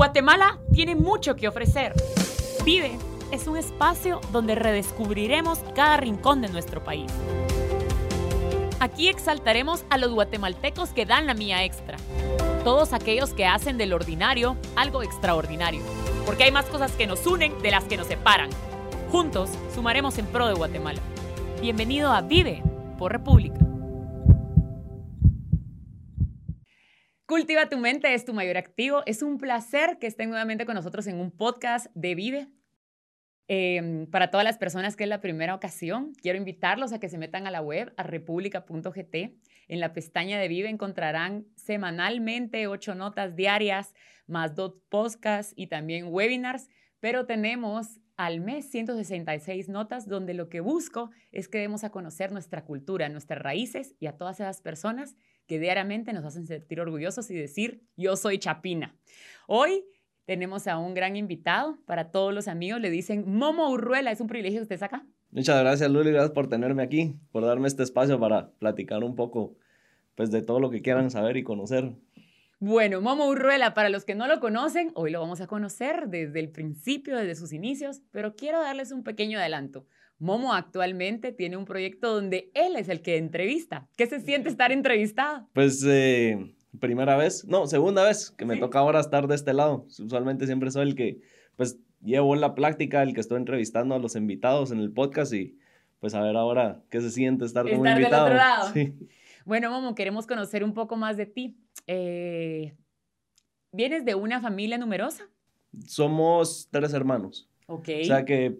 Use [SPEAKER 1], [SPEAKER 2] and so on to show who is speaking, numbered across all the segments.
[SPEAKER 1] Guatemala tiene mucho que ofrecer. Vive es un espacio donde redescubriremos cada rincón de nuestro país. Aquí exaltaremos a los guatemaltecos que dan la mía extra. Todos aquellos que hacen del ordinario algo extraordinario. Porque hay más cosas que nos unen de las que nos separan. Juntos sumaremos en pro de Guatemala. Bienvenido a Vive por República. Cultiva tu mente es tu mayor activo. Es un placer que estén nuevamente con nosotros en un podcast de Vive. Em, para todas las personas que es la primera ocasión, quiero invitarlos a que se metan a la web, a república.gt. En la pestaña de Vive encontrarán semanalmente ocho notas diarias, más dos podcasts y también webinars, pero tenemos al mes 166 notas donde lo que busco es que demos a conocer nuestra cultura, nuestras raíces y a todas esas personas que diariamente nos hacen sentir orgullosos y decir, yo soy Chapina. Hoy tenemos a un gran invitado. Para todos los amigos le dicen Momo Urruela. Es un privilegio que estés acá.
[SPEAKER 2] Muchas gracias, Luli. Gracias por tenerme aquí, por darme este espacio para platicar un poco pues, de todo lo que quieran saber y conocer.
[SPEAKER 1] Bueno, Momo Urruela, para los que no lo conocen, hoy lo vamos a conocer desde el principio, desde sus inicios, pero quiero darles un pequeño adelanto. Momo actualmente tiene un proyecto donde él es el que entrevista. ¿Qué se siente estar entrevistado?
[SPEAKER 2] Pues eh, primera vez, no, segunda vez que me toca ahora estar de este lado. Usualmente siempre soy el que, pues, llevo la práctica, el que estoy entrevistando a los invitados en el podcast y pues a ver ahora qué se siente estar, como invitado.
[SPEAKER 1] Del otro lado. Sí. Bueno, Momo, queremos conocer un poco más de ti. Eh, ¿Vienes de una familia numerosa?
[SPEAKER 2] Somos tres hermanos.
[SPEAKER 1] Ok.
[SPEAKER 2] O sea que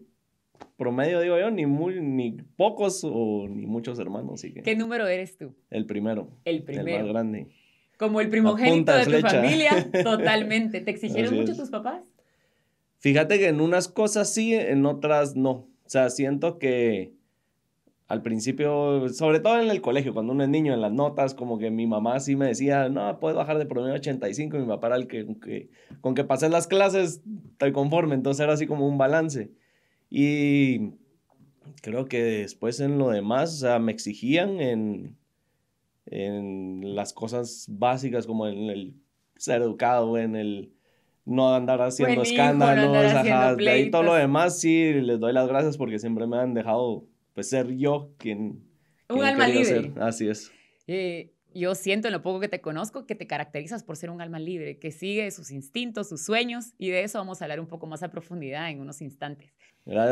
[SPEAKER 2] promedio, digo yo, ni, muy, ni pocos o ni muchos hermanos.
[SPEAKER 1] ¿Qué número eres tú?
[SPEAKER 2] El primero.
[SPEAKER 1] El primero.
[SPEAKER 2] El más grande.
[SPEAKER 1] Como el primogénito de tu familia, totalmente. ¿Te exigieron mucho tus papás?
[SPEAKER 2] Fíjate que en unas cosas sí, en otras no. O sea, siento que al principio, sobre todo en el colegio, cuando uno es niño, en las notas, como que mi mamá sí me decía, no, puedes bajar de promedio 85, y mi papá era el que, que con que pasé las clases, estoy conforme, entonces era así como un balance. Y creo que después en lo demás, o sea, me exigían en, en las cosas básicas como en el ser educado, en el no andar haciendo escándalos, de ahí todo lo demás sí les doy las gracias porque siempre me han dejado pues ser yo quien,
[SPEAKER 1] un alma libre.
[SPEAKER 2] Así es.
[SPEAKER 1] Eh, yo siento en lo poco que te conozco que te caracterizas por ser un alma libre, que sigue sus instintos, sus sueños, y de eso vamos a hablar un poco más a profundidad en unos instantes.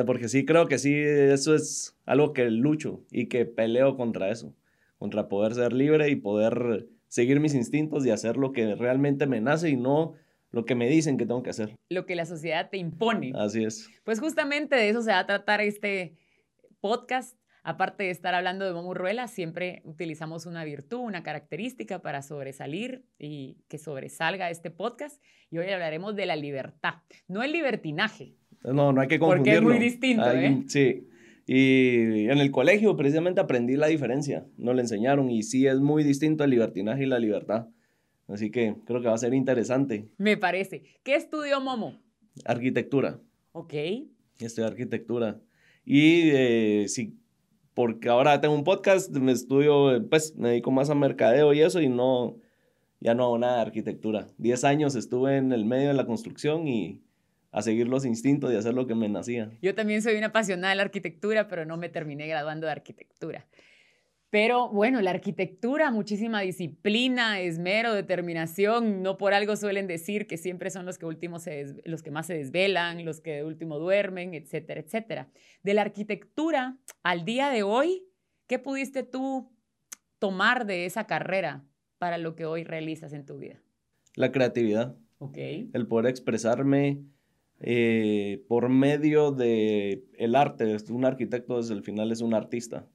[SPEAKER 2] Porque sí creo que sí, eso es algo que lucho y que peleo contra eso, contra poder ser libre y poder seguir mis instintos y hacer lo que realmente me nace y no lo que me dicen que tengo que hacer.
[SPEAKER 1] Lo que la sociedad te impone.
[SPEAKER 2] Así es.
[SPEAKER 1] Pues justamente de eso se va a tratar este podcast Aparte de estar hablando de Momurruela, siempre utilizamos una virtud, una característica para sobresalir y que sobresalga este podcast. Y hoy hablaremos de la libertad, no el libertinaje.
[SPEAKER 2] No, no hay que confundirlo.
[SPEAKER 1] Porque es muy distinto, ¿eh?
[SPEAKER 2] Sí. Y en el colegio precisamente aprendí la diferencia, no le enseñaron y sí es muy distinto el libertinaje y la libertad. Así que creo que va a ser interesante.
[SPEAKER 1] Me parece. ¿Qué estudió Momo?
[SPEAKER 2] Arquitectura.
[SPEAKER 1] Ok.
[SPEAKER 2] Estudié arquitectura. Y eh, si porque ahora tengo un podcast, me estudio, pues me dedico más a mercadeo y eso y no, ya no hago nada de arquitectura. Diez años estuve en el medio de la construcción y a seguir los instintos y hacer lo que me nacía.
[SPEAKER 1] Yo también soy una apasionada de la arquitectura, pero no me terminé graduando de arquitectura. Pero bueno, la arquitectura, muchísima disciplina, esmero, determinación. No por algo suelen decir que siempre son los que, últimos los que más se desvelan, los que de último duermen, etcétera, etcétera. De la arquitectura al día de hoy, ¿qué pudiste tú tomar de esa carrera para lo que hoy realizas en tu vida?
[SPEAKER 2] La creatividad.
[SPEAKER 1] Ok.
[SPEAKER 2] El poder expresarme eh, por medio del el arte. Un arquitecto desde el final es un artista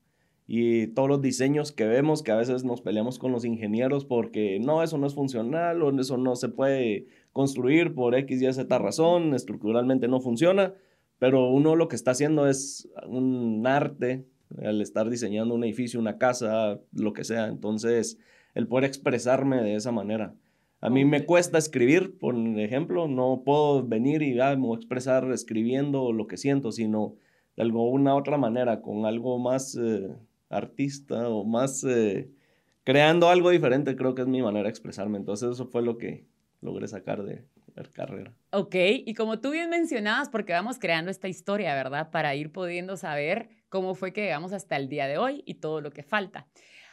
[SPEAKER 2] y todos los diseños que vemos, que a veces nos peleamos con los ingenieros porque no, eso no es funcional o eso no se puede construir por X y Z razón, estructuralmente no funciona, pero uno lo que está haciendo es un arte al estar diseñando un edificio, una casa, lo que sea. Entonces, el poder expresarme de esa manera. A mí me cuesta escribir, por ejemplo, no puedo venir y ah, me voy a expresar escribiendo lo que siento, sino de alguna otra manera, con algo más... Eh, artista o más eh, creando algo diferente, creo que es mi manera de expresarme. Entonces eso fue lo que, logré sacar de la carrera.
[SPEAKER 1] Ok, y como tú bien mencionabas, porque vamos creando esta historia, ¿verdad? Para ir pudiendo saber cómo fue que llegamos hasta el día de hoy y todo lo que falta.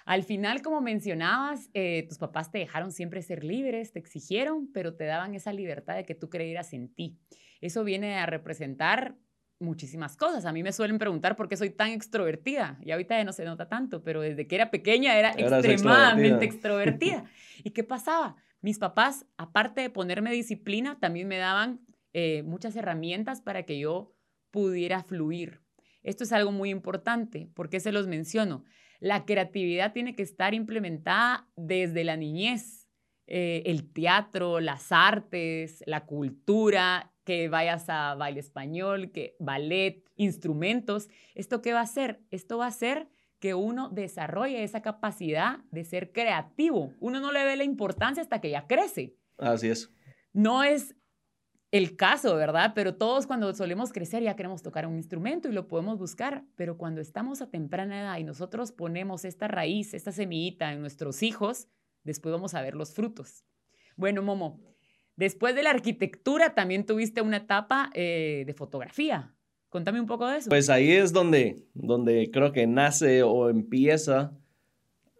[SPEAKER 1] Al final, como mencionabas, eh, tus papás te dejaron siempre ser libres, te exigieron, pero te daban esa libertad de que tú creyeras en ti. Eso viene a representar muchísimas cosas. A mí me suelen preguntar por qué soy tan extrovertida. Y ahorita ya no se nota tanto, pero desde que era pequeña era extremadamente extrovertida. ¿Y qué pasaba? Mis papás, aparte de ponerme disciplina, también me daban eh, muchas herramientas para que yo pudiera fluir. Esto es algo muy importante. ¿Por qué se los menciono? La creatividad tiene que estar implementada desde la niñez. Eh, el teatro, las artes, la cultura, que vayas a baile español, que ballet, instrumentos. ¿Esto qué va a hacer? Esto va a hacer que uno desarrolle esa capacidad de ser creativo. Uno no le ve la importancia hasta que ya crece.
[SPEAKER 2] Así es.
[SPEAKER 1] No es el caso, ¿verdad? Pero todos cuando solemos crecer ya queremos tocar un instrumento y lo podemos buscar, pero cuando estamos a temprana edad y nosotros ponemos esta raíz, esta semillita en nuestros hijos, después vamos a ver los frutos. Bueno, Momo, Después de la arquitectura, también tuviste una etapa eh, de fotografía. Contame un poco de eso.
[SPEAKER 2] Pues ahí es donde, donde creo que nace o empieza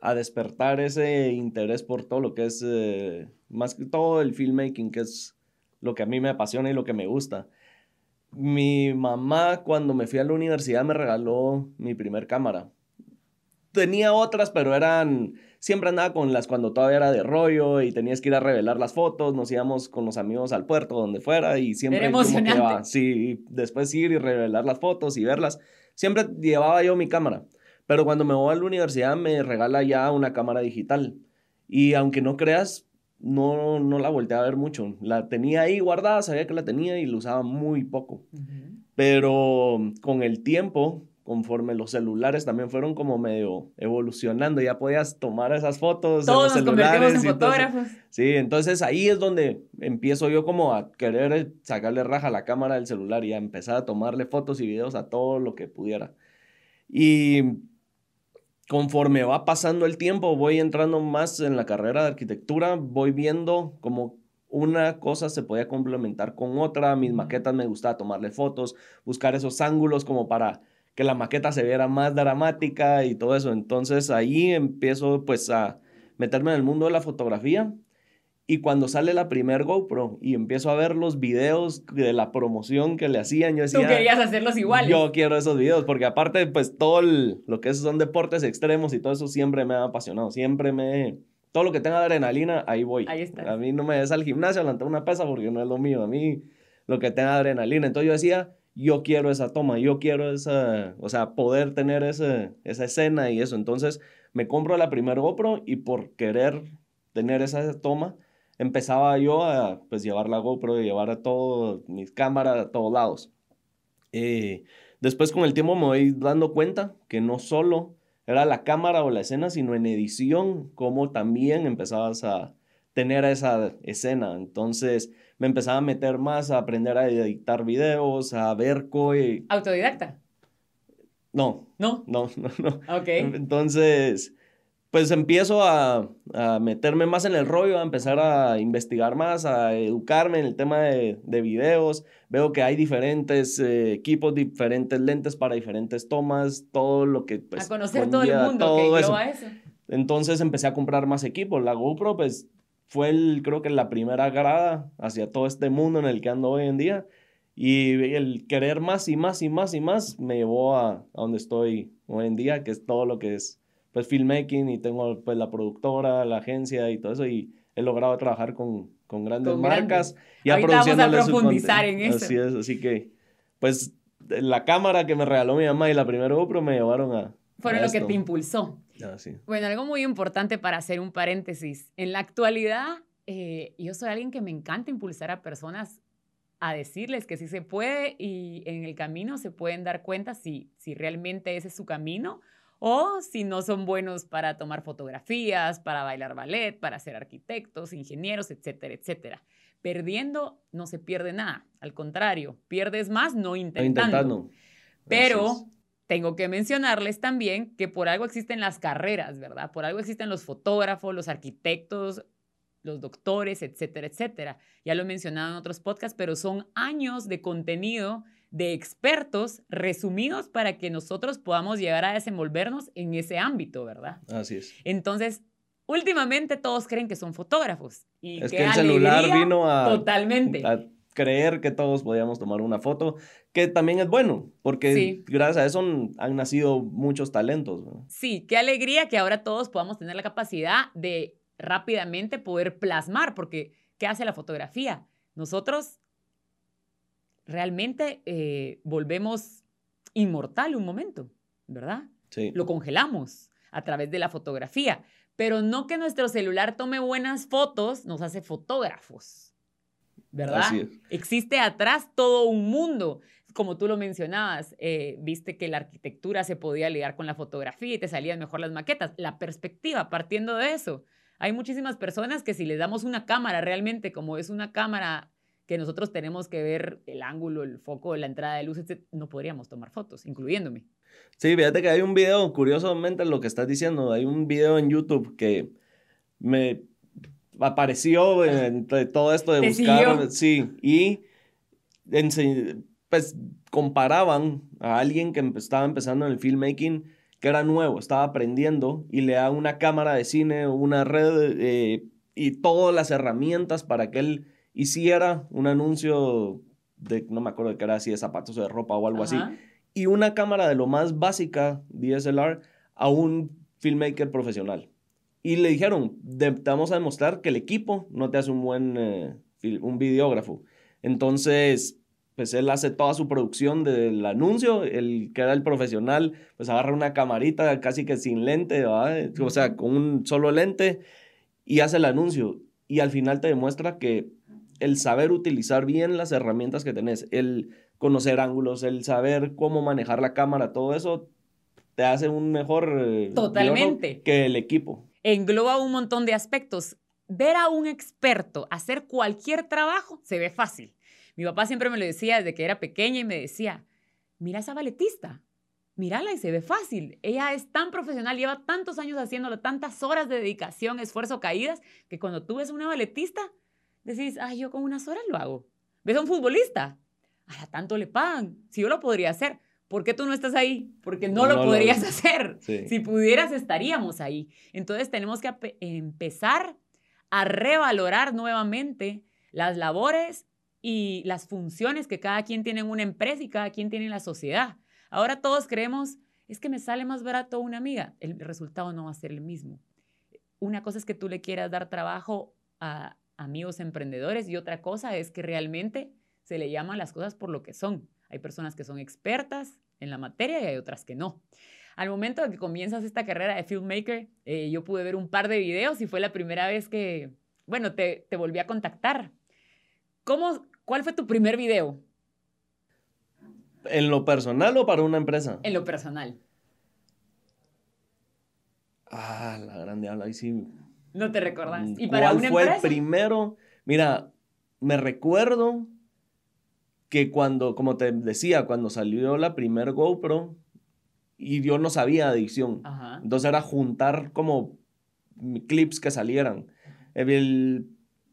[SPEAKER 2] a despertar ese interés por todo lo que es, eh, más que todo el filmmaking, que es lo que a mí me apasiona y lo que me gusta. Mi mamá cuando me fui a la universidad me regaló mi primer cámara. Tenía otras, pero eran siempre andaba con las cuando todavía era de rollo y tenías que ir a revelar las fotos, nos íbamos con los amigos al puerto, donde fuera, y siempre
[SPEAKER 1] era emocionante.
[SPEAKER 2] sí, después ir y revelar las fotos y verlas. Siempre llevaba yo mi cámara, pero cuando me voy a la universidad me regala ya una cámara digital. Y aunque no creas, no, no la volteé a ver mucho. La tenía ahí guardada, sabía que la tenía y la usaba muy poco. Pero con el tiempo conforme los celulares también fueron como medio evolucionando, ya podías tomar esas fotos.
[SPEAKER 1] Todos nos convertimos en fotógrafos.
[SPEAKER 2] sí, entonces ahí es donde empiezo yo como a querer sacarle raja a la cámara del celular y a empezar a tomarle fotos y videos a todo lo que pudiera. Y conforme va pasando el tiempo, voy entrando más en la carrera de arquitectura, voy viendo como una cosa se podía complementar con otra, mis maquetas me gustaba tomarle fotos, buscar esos ángulos como para que la maqueta se viera más dramática y todo eso. Entonces ahí empiezo pues a meterme en el mundo de la fotografía. Y cuando sale la primer GoPro y empiezo a ver los videos de la promoción que le hacían, yo decía...
[SPEAKER 1] Tú querías hacerlos iguales.
[SPEAKER 2] Yo quiero esos videos, porque aparte, pues todo lo que son deportes extremos y todo eso siempre me ha apasionado. Siempre me... Todo lo que tenga adrenalina, ahí voy.
[SPEAKER 1] Ahí está.
[SPEAKER 2] A mí no me des al gimnasio a levantar una pesa porque no es lo mío. A mí lo que tenga adrenalina. Entonces yo decía, yo quiero esa toma, yo quiero esa, o sea, poder tener esa escena y eso. Entonces me compro la primera GoPro y por querer tener esa toma, empezaba yo a pues llevar la GoPro y llevar a todas mis cámaras a todos lados. Eh, después con el tiempo me voy dando cuenta que no solo era la cámara o la escena, sino en edición, como también empezabas a tener esa escena. Entonces me empezaba a meter más a aprender a editar videos, a ver coi.
[SPEAKER 1] ¿Autodidacta?
[SPEAKER 2] No.
[SPEAKER 1] ¿No?
[SPEAKER 2] No, no, no.
[SPEAKER 1] Ok.
[SPEAKER 2] Entonces, pues empiezo a, meterme más en el rollo, a empezar a investigar más, a educarme en el tema de, videos. Veo que hay diferentes eh, equipos, diferentes lentes para diferentes tomas, todo lo que... Pues,
[SPEAKER 1] a conocer todo el mundo que eso. eso.
[SPEAKER 2] Entonces empecé a comprar más equipos. La GoPro, pues fue el, creo que la primera grada hacia todo este mundo en el que ando hoy en día. Y el querer más y más y más y más me llevó a, a donde estoy hoy en día, que es todo lo que es pues filmmaking y tengo pues la productora, la agencia y todo eso y he logrado trabajar con, con grandes marcas y
[SPEAKER 1] Ahorita vamos a profundizar en eso.
[SPEAKER 2] Así es, así que pues la cámara que me regaló mi mamá y la primera GoPro me llevaron a...
[SPEAKER 1] Fueron lo que te impulsó.
[SPEAKER 2] Ah,
[SPEAKER 1] bueno, algo muy importante para hacer un paréntesis. En la actualidad, eh, yo soy alguien que me encanta impulsar a personas a decirles que sí se puede y en el camino se pueden dar cuenta si, si realmente ese es su camino o si no son buenos para tomar fotografías, para bailar ballet, para ser arquitectos, ingenieros, etcétera, etcétera. Perdiendo no se pierde nada, al contrario, pierdes más no intentando. Pero tengo que mencionarles también que por algo existen las carreras, ¿verdad? Por algo existen los fotógrafos, los arquitectos, los doctores, etcétera, etcétera. Ya lo he mencionado en otros podcasts, pero son años de contenido de expertos resumidos para que nosotros podamos llegar a desenvolvernos en ese ámbito, ¿verdad?
[SPEAKER 2] Así es.
[SPEAKER 1] Entonces, últimamente todos creen que son fotógrafos. Y
[SPEAKER 2] es que el celular vino a,
[SPEAKER 1] totalmente.
[SPEAKER 2] a creer que todos podíamos tomar una foto, que también es bueno, porque gracias a eso han nacido muchos talentos.
[SPEAKER 1] Sí, qué alegría que ahora todos podamos tener la capacidad de rápidamente poder plasmar, porque ¿qué hace la fotografía? Nosotros realmente eh, volvemos inmortal un momento, ¿verdad?
[SPEAKER 2] Sí.
[SPEAKER 1] Lo congelamos a través de la fotografía, pero no que nuestro celular tome buenas fotos nos hace fotógrafos, ¿verdad?
[SPEAKER 2] Así es.
[SPEAKER 1] Existe atrás todo un mundo. Como tú lo mencionabas, eh, viste que la arquitectura se podía ligar con la fotografía y te salían mejor las maquetas. La perspectiva, partiendo de eso. Hay muchísimas personas que si les damos una cámara realmente, como es una cámara que nosotros tenemos que ver el ángulo, el foco, la entrada de luz, no podríamos tomar fotos, incluyéndome.
[SPEAKER 2] Sí, fíjate que hay un video, curiosamente lo que estás diciendo, hay un video en YouTube que me apareció entre todo esto de buscar, sí, y pues comparaban a alguien que estaba empezando en el filmmaking que era nuevo, estaba aprendiendo y le da una cámara de cine, una red eh, y todas las herramientas para que él hiciera un anuncio de, no me acuerdo de qué era, si de zapatos o de ropa o algo así, y una cámara de lo más básica, DSLR, a un filmmaker profesional. Y le dijeron, te vamos a demostrar que el equipo no te hace un buen, eh, un videógrafo. Entonces, pues él hace toda su producción del anuncio, el que era el profesional, pues agarra una camarita casi que sin lente, o sea, con un solo lente y hace el anuncio. Y al final te demuestra que el saber utilizar bien las herramientas que tenés, el conocer ángulos, el saber cómo manejar la cámara, todo eso te hace un mejor
[SPEAKER 1] eh, Totalmente.
[SPEAKER 2] que el equipo.
[SPEAKER 1] Engloba un montón de aspectos. Ver a un experto hacer cualquier trabajo se ve fácil mi papá siempre me lo decía desde que era pequeña y me decía, mira esa balletista, mírala y se ve fácil. Ella es tan profesional, lleva tantos años haciéndolo, tantas horas de dedicación, esfuerzo, caídas, que cuando tú ves una balletista, decís, ay, yo con unas horas lo hago. ¿Ves a un futbolista? A tanto le pagan. Si yo lo podría hacer. ¿Por qué tú no estás ahí? Porque no, lo podrías hacer. Si pudieras, estaríamos ahí. Entonces tenemos que empezar a revalorar nuevamente las labores y las funciones que cada quien tiene en una empresa y cada quien tiene en la sociedad. Ahora todos creemos, es que me sale más barato una amiga. El resultado no va a ser el mismo. Una cosa es que tú le quieras dar trabajo a amigos emprendedores y otra cosa es que realmente se le llaman las cosas por lo que son. Hay personas que son expertas en la materia y hay otras que no. Al momento de que comienzas esta carrera de filmmaker, eh, yo pude ver un par de videos y fue la primera vez que, bueno, te, te volví a contactar. ¿Cómo, ¿Cuál fue tu primer video?
[SPEAKER 2] ¿En lo personal o para una empresa?
[SPEAKER 1] En lo personal.
[SPEAKER 2] Ah, la grande habla, ahí sí.
[SPEAKER 1] No te recordás.
[SPEAKER 2] ¿Y para ¿Cuál fue el primero? Mira, me recuerdo que cuando, como te decía, cuando salió la primer GoPro y yo no sabía edición. Entonces era juntar como clips que salieran. El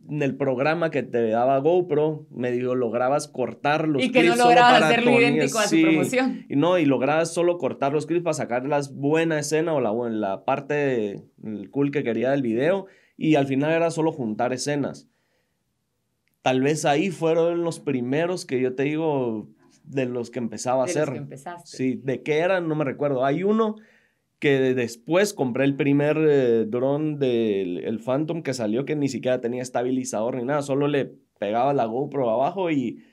[SPEAKER 2] en el programa que te daba GoPro, medio lograbas cortar los
[SPEAKER 1] clips. Y que no lograbas hacerlo idéntico a promoción.
[SPEAKER 2] Y no, y lograbas solo cortar los clips para sacar la buena escena o la, la parte cool que quería del video. Y al final era solo juntar escenas. Tal vez ahí fueron los primeros que yo te digo de los que empezaba a
[SPEAKER 1] de
[SPEAKER 2] hacer.
[SPEAKER 1] Los que empezaste.
[SPEAKER 2] Sí, de qué eran, no me recuerdo. Hay uno que después compré el primer eh, dron del el Phantom que salió que ni siquiera tenía estabilizador ni nada, solo le pegaba la GoPro abajo y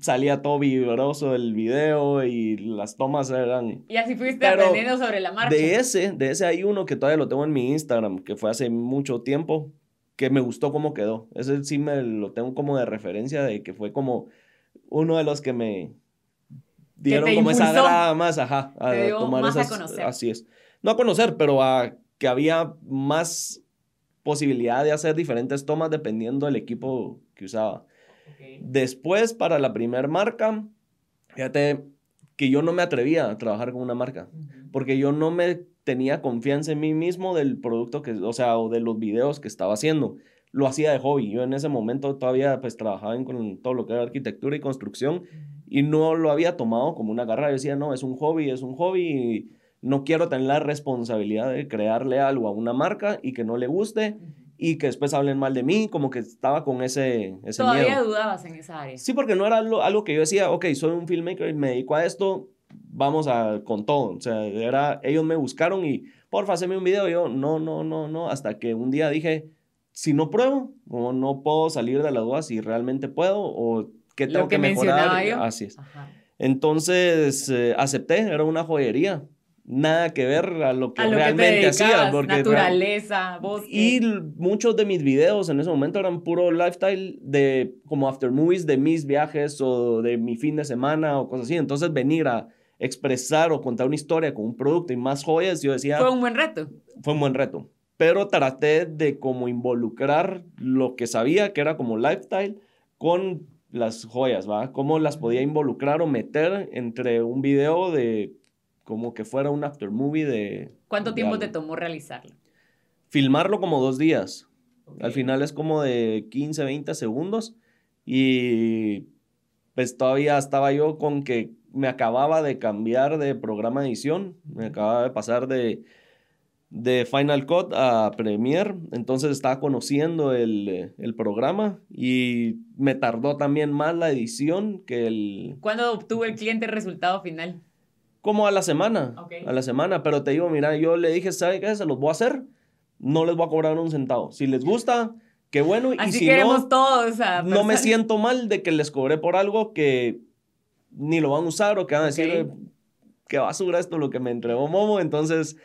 [SPEAKER 2] salía todo vibroso el video y las tomas eran...
[SPEAKER 1] Y así fuiste aprendiendo sobre la marcha.
[SPEAKER 2] De ese, de ese hay uno que todavía lo tengo en mi Instagram, que fue hace mucho tiempo, que me gustó cómo quedó. Ese sí me lo tengo como de referencia de que fue como uno de los que me dieron como esa grada más, ajá,
[SPEAKER 1] a tomar más a conocer.
[SPEAKER 2] Así es no a conocer, pero a que había más posibilidad de hacer diferentes tomas dependiendo del equipo que usaba. Después, para la primera marca, fíjate que yo no me atrevía a trabajar con una marca, porque yo no me tenía confianza en mí mismo del producto que, o sea, o de los videos que estaba haciendo. lo hacía de hobby. Yo en ese momento todavía pues trabajaba en con todo lo que era arquitectura y construcción y no lo había tomado como una carrera. Yo decía, no, es un hobby, es un hobby y no quiero tener la responsabilidad de crearle algo a una marca y que no le guste y que después hablen mal de mí, como que estaba con ese, ese
[SPEAKER 1] ¿Todavía dudabas en esa área?
[SPEAKER 2] Sí, porque no era algo, algo, que yo decía, ok, soy un filmmaker y me dedico a esto, vamos a con todo. O sea, era, ellos me buscaron y, porfa, hazme un video. yo, no, no, no, no, hasta que un día dije, si no pruebo, o no puedo salir de la duda si realmente puedo, o qué tengo que, mejorar. Así es. Entonces, eh, acepté, era una joyería. Nada que ver a lo que realmente hacía. Porque
[SPEAKER 1] naturaleza, bosque.
[SPEAKER 2] Y muchos de mis videos en ese momento eran puro lifestyle de como after movies de mis viajes o de mi fin de semana o cosas así. Entonces, venir a expresar o contar una historia con un producto y más joyas, yo decía...
[SPEAKER 1] Fue un buen reto.
[SPEAKER 2] Fue un buen reto. Pero traté de como involucrar lo que sabía que era como lifestyle con las joyas, ¿va? Cómo las podía involucrar o meter entre un video de como que fuera un after movie de...
[SPEAKER 1] ¿Cuánto tiempo te tomó realizarlo?
[SPEAKER 2] Filmarlo como dos días. Al final es como de 15, 20 segundos y pues todavía estaba yo con que me acababa de cambiar de programa de edición, me acababa de pasar de, de Final Cut a Premiere, entonces estaba conociendo el, el, programa y me tardó también más la edición que el...
[SPEAKER 1] ¿Cuándo obtuvo el cliente el resultado final?
[SPEAKER 2] Como a la semana, a la semana, pero te digo, mira, yo le dije, ¿sabe qué? Se los voy a hacer, no les voy a cobrar un centavo. Si les gusta, qué bueno.
[SPEAKER 1] Así
[SPEAKER 2] y si
[SPEAKER 1] queremos
[SPEAKER 2] no,
[SPEAKER 1] todos.
[SPEAKER 2] no me siento mal de que les cobré por algo que ni lo van a usar o que van a decir que basura esto lo que me entregó Momo. Entonces,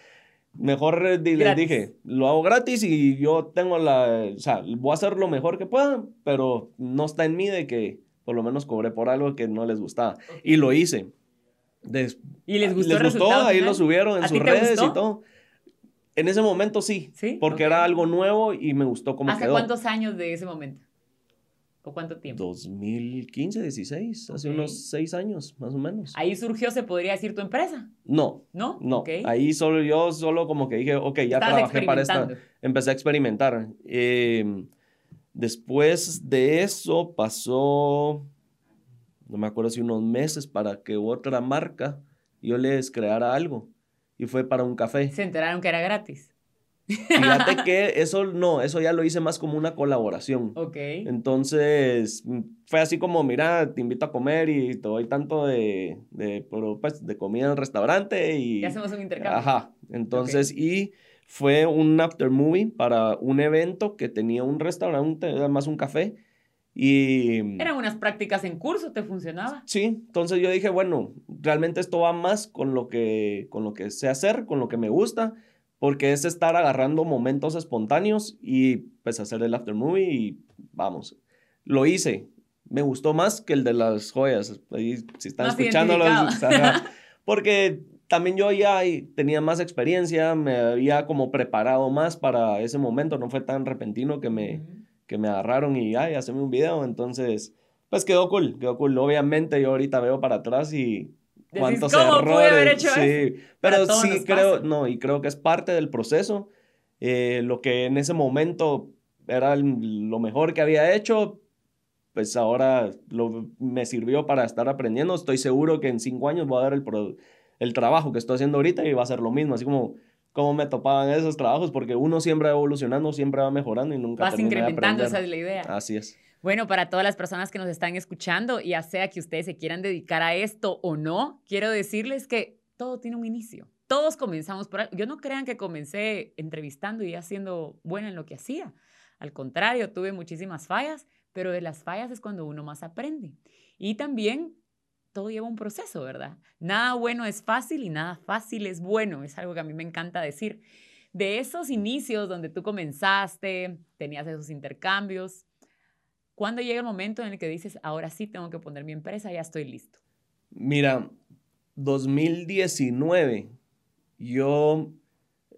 [SPEAKER 2] mejor les dije, lo hago gratis y yo tengo la, o sea, voy a hacer lo mejor que pueda, pero no está en mí de que por lo menos cobré por algo que no les gustaba. Y lo hice.
[SPEAKER 1] ¿Y les gustó?
[SPEAKER 2] Les gustó, ahí lo subieron en sus redes y todo. En ese momento sí, ¿Sí? porque era algo nuevo y me gustó cómo
[SPEAKER 1] ¿Hace cuántos años de ese momento? ¿O cuánto tiempo?
[SPEAKER 2] 2015, 16, hace unos seis años, más o menos.
[SPEAKER 1] ¿Ahí surgió, se podría decir, tu empresa?
[SPEAKER 2] No.
[SPEAKER 1] ¿No?
[SPEAKER 2] No. Ahí solo yo, solo como que dije, ok, ya trabajé para esta. Empecé a experimentar. Em, después de eso pasó, no me acuerdo si unos meses para que otra marca yo les creara algo. Y fue para un café.
[SPEAKER 1] Se enteraron que era gratis.
[SPEAKER 2] Fíjate que eso no, eso ya lo hice más como una colaboración.
[SPEAKER 1] Ok.
[SPEAKER 2] Entonces, mm, fue así como, mira, te invito a comer y te doy tanto de, de, pues, de comida en el restaurante y...
[SPEAKER 1] Y hacemos un intercambio.
[SPEAKER 2] Ajá. Entonces, y fue un after movie para un evento que tenía un restaurante, además un café. Y...
[SPEAKER 1] Mm, Eran unas prácticas en curso, ¿te funcionaba?
[SPEAKER 2] Sí, entonces yo dije, bueno, realmente esto va más con lo que, con lo que sé hacer, con lo que me gusta porque es estar agarrando momentos espontáneos y pues hacer el after movie y vamos. Lo hice. Me gustó más que el de las joyas. Ahí, si están escuchándolo, porque también yo ya tenía más experiencia, me había como preparado más para ese momento, no fue tan repentino que me, que me agarraron y, ay, haceme un video, entonces, pues quedó cool, quedó cool. Obviamente yo ahorita veo para atrás y
[SPEAKER 1] cuántos ¿cómo errores. Haber hecho
[SPEAKER 2] sí, pero sí creo, no, y creo que es parte del proceso. Eh, lo que en ese momento era lo mejor que había hecho, pues ahora lo, me sirvió para estar aprendiendo. Estoy seguro que en cinco años voy a dar el, el trabajo que estoy haciendo ahorita y va a ser lo mismo, así como cómo me topaban esos trabajos, porque uno siempre va evolucionando, siempre va mejorando y nunca
[SPEAKER 1] Vas incrementando, esa es la idea.
[SPEAKER 2] Así es.
[SPEAKER 1] Bueno, para todas las personas que nos están escuchando, ya sea que ustedes se quieran dedicar a esto o no, quiero decirles que todo tiene un inicio. Todos comenzamos por algo. Yo no crean que comencé entrevistando y ya siendo buena en lo que hacía. Al contrario, tuve muchísimas fallas, pero de las fallas es cuando uno más aprende. Y también todo lleva un proceso, ¿verdad? Nada bueno es fácil y nada fácil es bueno. Es algo que a mí me encanta decir. De esos inicios donde tú comenzaste, tenías esos intercambios, ¿Cuándo llega el momento en el que dices, ahora sí tengo que poner mi empresa, ya estoy listo?
[SPEAKER 2] Mira, 2019, yo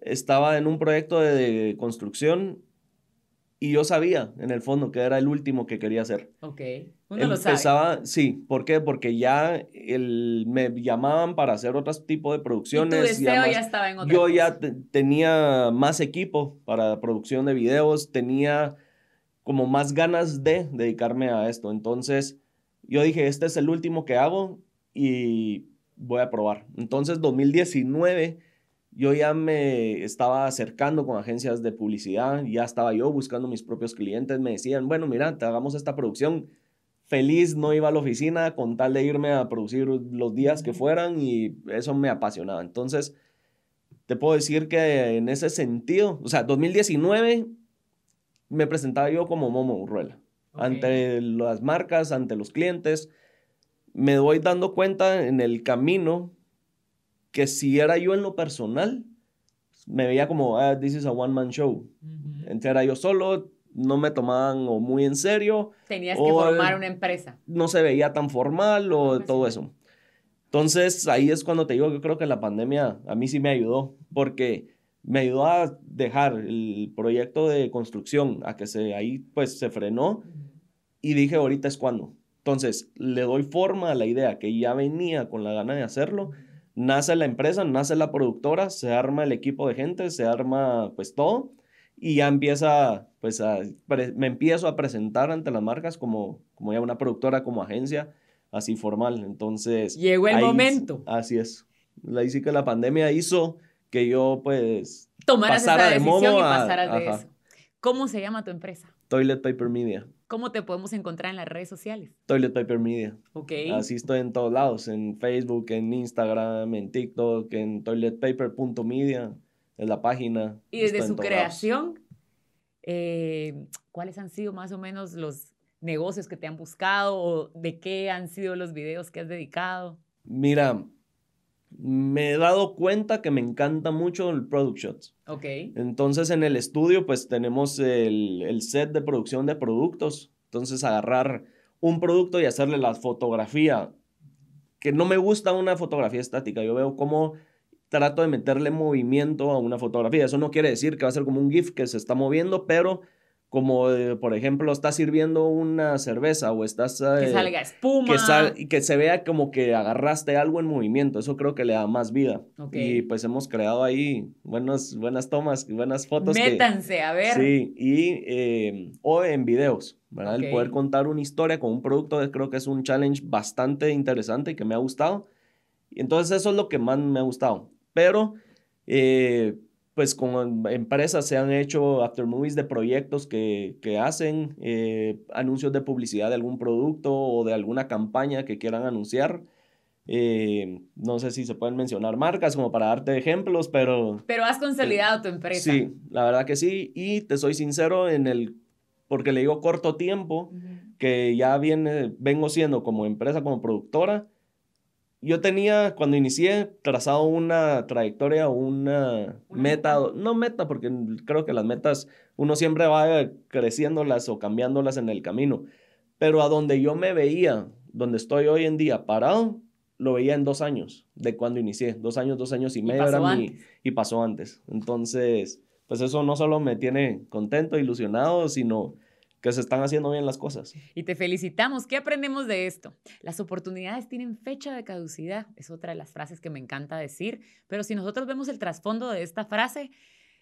[SPEAKER 2] estaba en un proyecto de construcción y yo sabía, en el fondo, que era el último que quería hacer.
[SPEAKER 1] Ok. Uno Empezaba,
[SPEAKER 2] lo Sí, ¿por qué? Porque ya el, me llamaban para hacer otro tipo de producciones.
[SPEAKER 1] Y tu deseo ya, estaba en
[SPEAKER 2] Yo ya tenía más equipo para producción de videos, tenía como más ganas de dedicarme a esto. Entonces, yo dije, este es el último que hago y voy a probar. Entonces, 2019, yo ya me estaba acercando con agencias de publicidad, ya estaba yo buscando mis propios clientes, me decían, bueno, mira, te hagamos esta producción. Feliz no iba a la oficina con tal de irme a producir los días que fueran y eso me apasionaba. Entonces, te puedo decir que en ese sentido, o sea, 2019 me presentaba yo como Momo Urruela. Ante las marcas, ante los clientes, me doy dando cuenta en el camino que si era yo en lo personal, me veía como, ah, this is a one-man show. Entonces era yo solo, no me tomaban o muy en serio.
[SPEAKER 1] Tenías que formar una empresa.
[SPEAKER 2] No se veía tan formal o todo eso. Entonces ahí es cuando te digo que creo que la pandemia a mí sí me ayudó, porque me ayudó a dejar el proyecto de construcción, a que se, ahí pues se frenó y dije, ahorita es cuando. Entonces, le doy forma a la idea que ya venía con la gana de hacerlo. Nace la empresa, nace la productora, se arma el equipo de gente, se arma pues todo y ya empieza, pues a, me empiezo a presentar ante las marcas como, como ya una productora, como agencia, así formal. Entonces...
[SPEAKER 1] Llegó el momento.
[SPEAKER 2] Así es. Ahí sí que la pandemia hizo que yo pues
[SPEAKER 1] tomaras esa decisión y pasaras de eso. ¿Cómo se llama tu empresa?
[SPEAKER 2] Toilet Paper Media.
[SPEAKER 1] ¿Cómo te podemos encontrar en las redes sociales?
[SPEAKER 2] Toilet Paper Media.
[SPEAKER 1] Ok.
[SPEAKER 2] Así estoy en todos lados, en Facebook, en Instagram, en TikTok, en toiletpaper.media, es la página.
[SPEAKER 1] Y desde su creación, eh, ¿cuáles han sido más o menos los negocios que te han buscado o de qué han sido los videos que has dedicado?
[SPEAKER 2] Mira, me he dado cuenta que me encanta mucho el product shots.
[SPEAKER 1] Ok.
[SPEAKER 2] Entonces en el estudio pues tenemos el, el, set de producción de productos. Entonces agarrar un producto y hacerle la fotografía. Que no me gusta una fotografía estática. Yo veo cómo trato de meterle movimiento a una fotografía. Eso no quiere decir que va a ser como un GIF que se está moviendo, pero como eh, por ejemplo estás sirviendo una cerveza o estás...
[SPEAKER 1] que eh, salga espuma.
[SPEAKER 2] Que, que se vea como que agarraste algo en movimiento, eso creo que le da más vida. Y pues hemos creado ahí buenas, buenas tomas, buenas fotos.
[SPEAKER 1] Métanse, a ver.
[SPEAKER 2] Sí, y em, o en videos, ¿verdad? El poder contar una historia con un producto creo que es un challenge bastante interesante y que me ha gustado. Y entonces eso es lo que más me ha gustado. Pero... Eh, pues con empresas se han hecho after movies de proyectos que, que hacen, eh, anuncios de publicidad de algún producto o de alguna campaña que quieran anunciar. Eh, no sé si se pueden mencionar marcas como para darte ejemplos, pero...
[SPEAKER 1] Pero has consolidado tu empresa.
[SPEAKER 2] Sí, la verdad que sí. Y te soy sincero en el, porque le digo corto tiempo, que ya viene, vengo siendo como empresa, como productora, yo tenía, cuando inicié, trazado una trayectoria, una, meta, no meta, porque creo que las metas uno siempre va creciéndolas o cambiándolas en el camino, pero a donde yo me veía, donde estoy hoy en día parado, lo veía en dos años de cuando inicié, dos años, dos años y medio era mi, y pasó antes. Entonces, pues eso no solo me tiene contento, ilusionado, sino que se están haciendo bien las cosas.
[SPEAKER 1] Y te felicitamos. ¿Qué aprendemos de esto? Las oportunidades tienen fecha de caducidad. Es otra de las frases que me encanta decir. Pero si nosotros vemos el trasfondo de esta frase,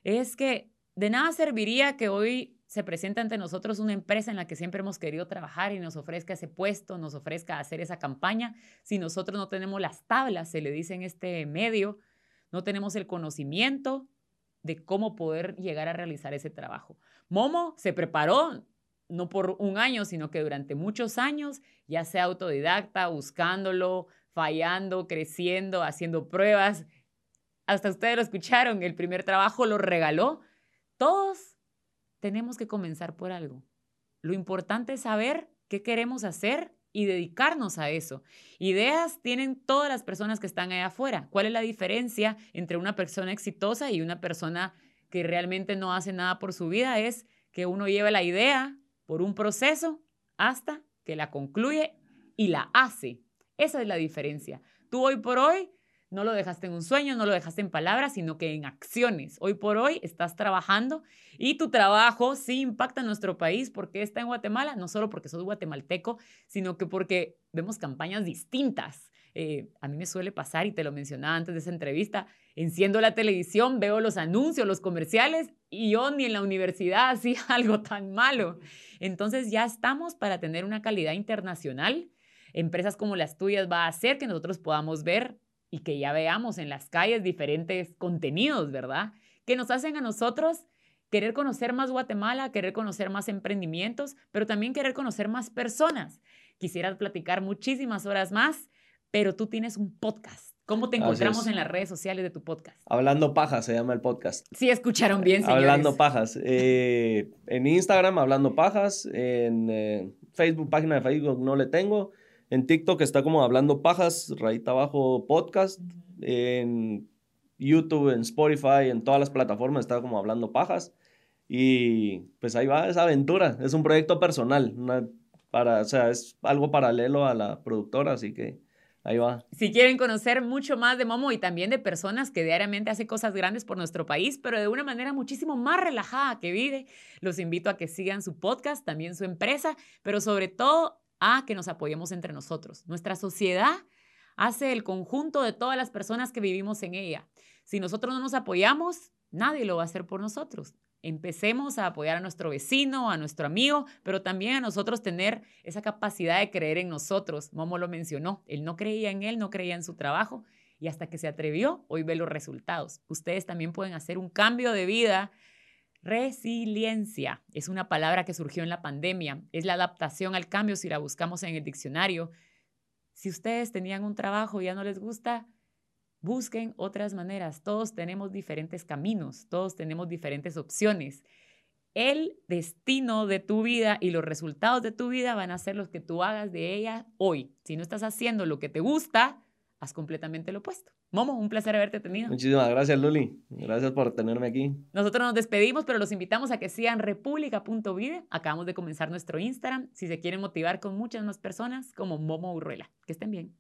[SPEAKER 1] es que de nada serviría que hoy se presente ante nosotros una empresa en la que siempre hemos querido trabajar y nos ofrezca ese puesto, nos ofrezca hacer esa campaña, si nosotros no tenemos las tablas, se le dice en este medio, no tenemos el conocimiento de cómo poder llegar a realizar ese trabajo. Momo se preparó, no por un año, sino que durante muchos años, ya sea autodidacta, buscándolo, fallando, creciendo, haciendo pruebas. Hasta ustedes lo escucharon, el primer trabajo lo regaló. Todos tenemos que comenzar por algo. Lo importante es saber qué queremos hacer y dedicarnos a eso. Ideas tienen todas las personas que están allá afuera. ¿Cuál es la diferencia entre una persona exitosa y una persona que realmente no hace nada por su vida? Es que uno lleva la idea, por un proceso hasta que la concluye y la hace. Esa es la diferencia. Tú hoy por hoy no lo dejaste en un sueño, no lo dejaste en palabras, sino que en acciones. Hoy por hoy estás trabajando y tu trabajo sí impacta en nuestro país porque está en Guatemala, no solo porque sos guatemalteco, sino que porque vemos campañas distintas eh, a mí me suele pasar, y te lo mencionaba antes de esa entrevista, enciendo la televisión, veo los anuncios, los comerciales, y yo ni en la universidad hacía algo tan malo. Entonces ya estamos para tener una calidad internacional. Empresas como las tuyas va a hacer que nosotros podamos ver y que ya veamos en las calles diferentes contenidos, ¿verdad? Que nos hacen a nosotros querer conocer más Guatemala, querer conocer más emprendimientos, pero también querer conocer más personas. Quisieras platicar muchísimas horas más, pero tú tienes un podcast. ¿Cómo te encontramos en las redes sociales de tu podcast?
[SPEAKER 2] Hablando Pajas se llama el podcast.
[SPEAKER 1] Sí, escucharon bien, señores.
[SPEAKER 2] Hablando Pajas. Eh, en Instagram, Hablando Pajas. En eh, Facebook, página de Facebook no le tengo. En TikTok está como Hablando Pajas, rayita abajo podcast. En YouTube, en Spotify, en todas las plataformas está como Hablando Pajas. Y pues ahí va esa aventura. Es un proyecto personal. para, o sea, es algo paralelo a la productora, así que Ahí va.
[SPEAKER 1] Si quieren conocer mucho más de Momo y también de personas que diariamente hacen cosas grandes por nuestro país, pero de una manera muchísimo más relajada que vive, los invito a que sigan su podcast, también su empresa, pero sobre todo a que nos apoyemos entre nosotros. Nuestra sociedad hace el conjunto de todas las personas que vivimos en ella. Si nosotros no nos apoyamos, nadie lo va a hacer por nosotros. Empecemos a apoyar a nuestro vecino, a nuestro amigo, pero también a nosotros tener esa capacidad de creer en nosotros. Momo lo mencionó, él no creía en él, no creía en su trabajo y hasta que se atrevió, hoy ve los resultados. Ustedes también pueden hacer un cambio de vida. Resiliencia es una palabra que surgió en la pandemia, es la adaptación al cambio si la buscamos en el diccionario. Si ustedes tenían un trabajo y ya no les gusta, Busquen otras maneras. Todos tenemos diferentes caminos, todos tenemos diferentes opciones. El destino de tu vida y los resultados de tu vida van a ser los que tú hagas de ella hoy. Si no estás haciendo lo que te gusta, haz completamente lo opuesto. Momo, un placer haberte tenido.
[SPEAKER 2] Muchísimas gracias, Luli. Gracias por tenerme aquí.
[SPEAKER 1] Nosotros nos despedimos, pero los invitamos a que sigan república.vive. Acabamos de comenzar nuestro Instagram. Si se quieren motivar con muchas más personas, como Momo Urruela. Que estén bien.